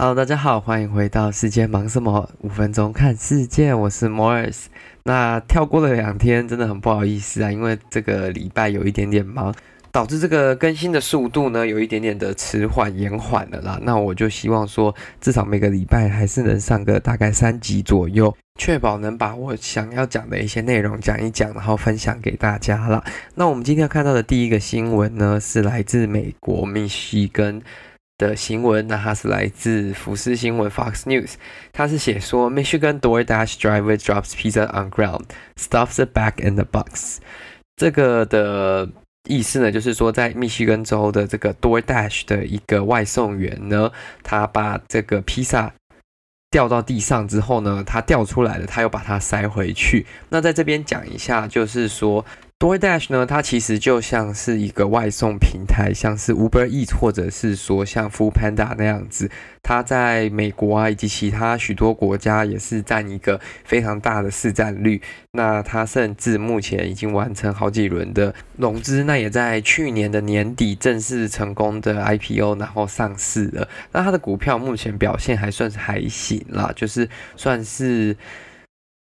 Hello，大家好，欢迎回到世界忙什么？五分钟看世界，我是 Morris。那跳过了两天，真的很不好意思啊，因为这个礼拜有一点点忙，导致这个更新的速度呢有一点点的迟缓延缓了啦。那我就希望说，至少每个礼拜还是能上个大概三集左右。确保能把我想要讲的一些内容讲一讲，然后分享给大家了。那我们今天要看到的第一个新闻呢，是来自美国密西根的新闻。那它是来自福斯新闻 （Fox News），它是写说，Michigan DoorDash driver drops pizza on ground, stuffs it back in the box。这个的意思呢，就是说，在密西根州的这个 DoorDash 的一个外送员呢，他把这个披萨。掉到地上之后呢，它掉出来了，他又把它塞回去。那在这边讲一下，就是说。DoorDash 呢，它其实就像是一个外送平台，像是 Uber Eats 或者是说像 Foodpanda 那样子。它在美国啊以及其他许多国家也是占一个非常大的市占率。那它甚至目前已经完成好几轮的融资，那也在去年的年底正式成功的 IPO，然后上市了。那它的股票目前表现还算是还行啦，就是算是。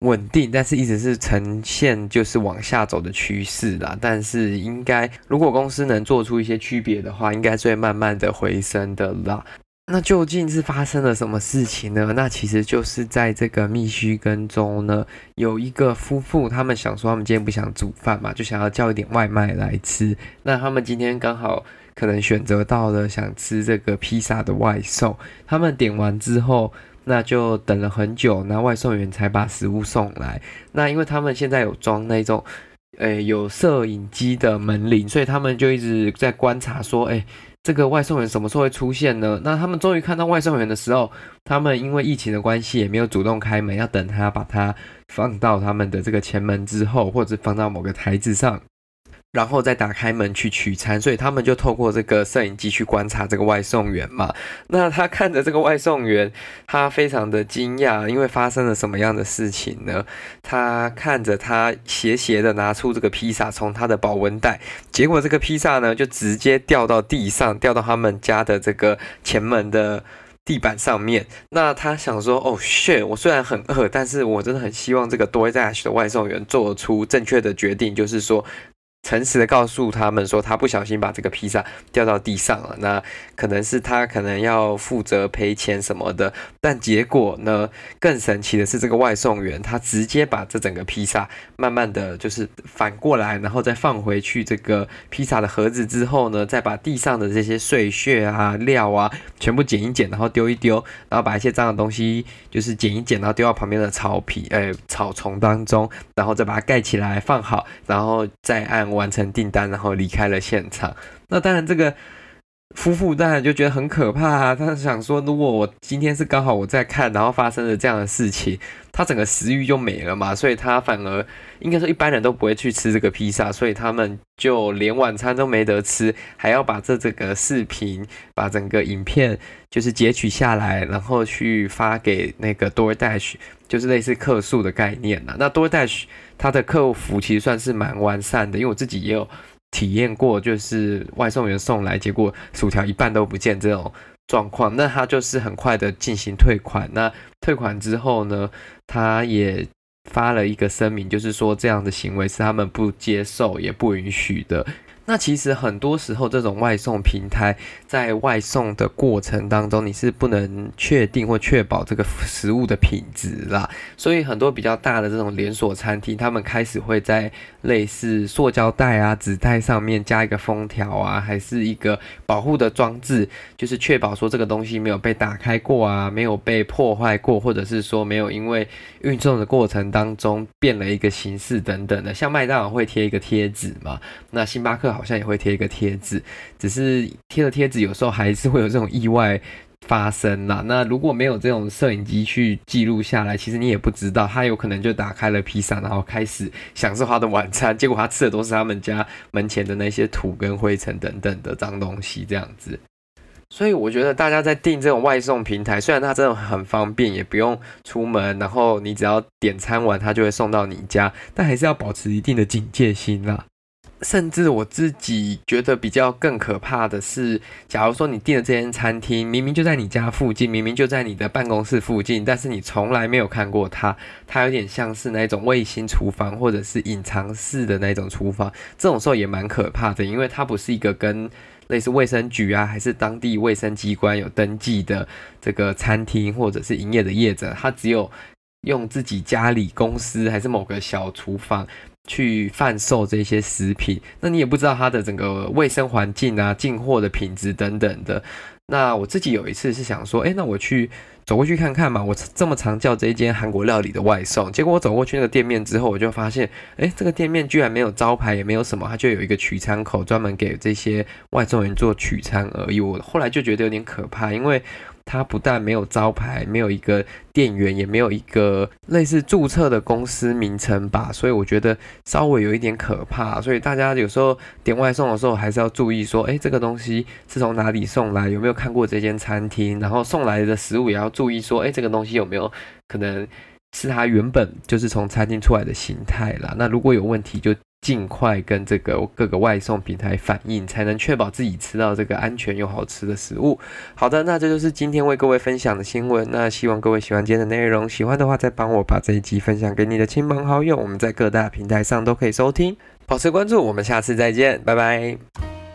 稳定，但是一直是呈现就是往下走的趋势啦。但是应该，如果公司能做出一些区别的话，应该是会慢慢的回升的啦。那究竟是发生了什么事情呢？那其实就是在这个密西根州呢，有一个夫妇，他们想说他们今天不想煮饭嘛，就想要叫一点外卖来吃。那他们今天刚好可能选择到了想吃这个披萨的外送，他们点完之后。那就等了很久，那外送员才把食物送来。那因为他们现在有装那种，诶、有摄影机的门铃，所以他们就一直在观察，说，诶、这个外送员什么时候会出现呢？那他们终于看到外送员的时候，他们因为疫情的关系，也没有主动开门，要等他把它放到他们的这个前门之后，或者放到某个台子上。然后再打开门去取餐，所以他们就透过这个摄影机去观察这个外送员嘛。那他看着这个外送员，他非常的惊讶，因为发生了什么样的事情呢？他看着他斜斜的拿出这个披萨，从他的保温袋，结果这个披萨呢就直接掉到地上，掉到他们家的这个前门的地板上面。那他想说：“哦，shit！我虽然很饿，但是我真的很希望这个 DoorDash 的外送员做出正确的决定，就是说。”诚实的告诉他们说，他不小心把这个披萨掉到地上了。那可能是他可能要负责赔钱什么的。但结果呢，更神奇的是，这个外送员他直接把这整个披萨慢慢的就是反过来，然后再放回去这个披萨的盒子之后呢，再把地上的这些碎屑啊、料啊全部捡一捡，然后丢一丢，然后把一些脏的东西就是捡一捡，然后丢到旁边的草皮、呃草丛当中，然后再把它盖起来放好，然后再按。完成订单，然后离开了现场。那当然，这个夫妇当然就觉得很可怕啊。他想说，如果我今天是刚好我在看，然后发生了这样的事情，他整个食欲就没了嘛。所以他反而应该说，一般人都不会去吃这个披萨，所以他们就连晚餐都没得吃，还要把这这个视频、把整个影片就是截取下来，然后去发给那个 DoorDash，就是类似客诉的概念呐。那 DoorDash。他的客服其实算是蛮完善的，因为我自己也有体验过，就是外送员送来，结果薯条一半都不见这种状况，那他就是很快的进行退款。那退款之后呢，他也发了一个声明，就是说这样的行为是他们不接受也不允许的。那其实很多时候，这种外送平台在外送的过程当中，你是不能确定或确保这个食物的品质啦。所以很多比较大的这种连锁餐厅，他们开始会在类似塑胶袋啊、纸袋上面加一个封条啊，还是一个保护的装置，就是确保说这个东西没有被打开过啊，没有被破坏过，或者是说没有因为运送的过程当中变了一个形式等等的。像麦当劳会贴一个贴纸嘛，那星巴克。好像也会贴一个贴纸，只是贴了贴纸，有时候还是会有这种意外发生啦。那如果没有这种摄影机去记录下来，其实你也不知道，他有可能就打开了披萨，然后开始享受他的晚餐，结果他吃的都是他们家门前的那些土跟灰尘等等的脏东西，这样子。所以我觉得大家在订这种外送平台，虽然它真的很方便，也不用出门，然后你只要点餐完，它就会送到你家，但还是要保持一定的警戒心啦。甚至我自己觉得比较更可怕的是，假如说你订的这间餐厅明明就在你家附近，明明就在你的办公室附近，但是你从来没有看过它，它有点像是那种卫星厨房或者是隐藏式的那种厨房，这种时候也蛮可怕的，因为它不是一个跟类似卫生局啊，还是当地卫生机关有登记的这个餐厅或者是营业的业者，它只有用自己家里公司还是某个小厨房。去贩售这些食品，那你也不知道它的整个卫生环境啊、进货的品质等等的。那我自己有一次是想说，诶，那我去走过去看看嘛。我这么常叫这一间韩国料理的外送，结果我走过去那个店面之后，我就发现，诶，这个店面居然没有招牌，也没有什么，它就有一个取餐口，专门给这些外送员做取餐而已。我后来就觉得有点可怕，因为。它不但没有招牌，没有一个店员，也没有一个类似注册的公司名称吧，所以我觉得稍微有一点可怕。所以大家有时候点外送的时候，还是要注意说，哎，这个东西是从哪里送来，有没有看过这间餐厅，然后送来的食物也要注意说，哎，这个东西有没有可能是它原本就是从餐厅出来的形态啦。那如果有问题，就尽快跟这个各个外送平台反映，才能确保自己吃到这个安全又好吃的食物。好的，那这就是今天为各位分享的新闻。那希望各位喜欢今天的内容，喜欢的话再帮我把这一集分享给你的亲朋好友。我们在各大平台上都可以收听，保持关注。我们下次再见，拜拜。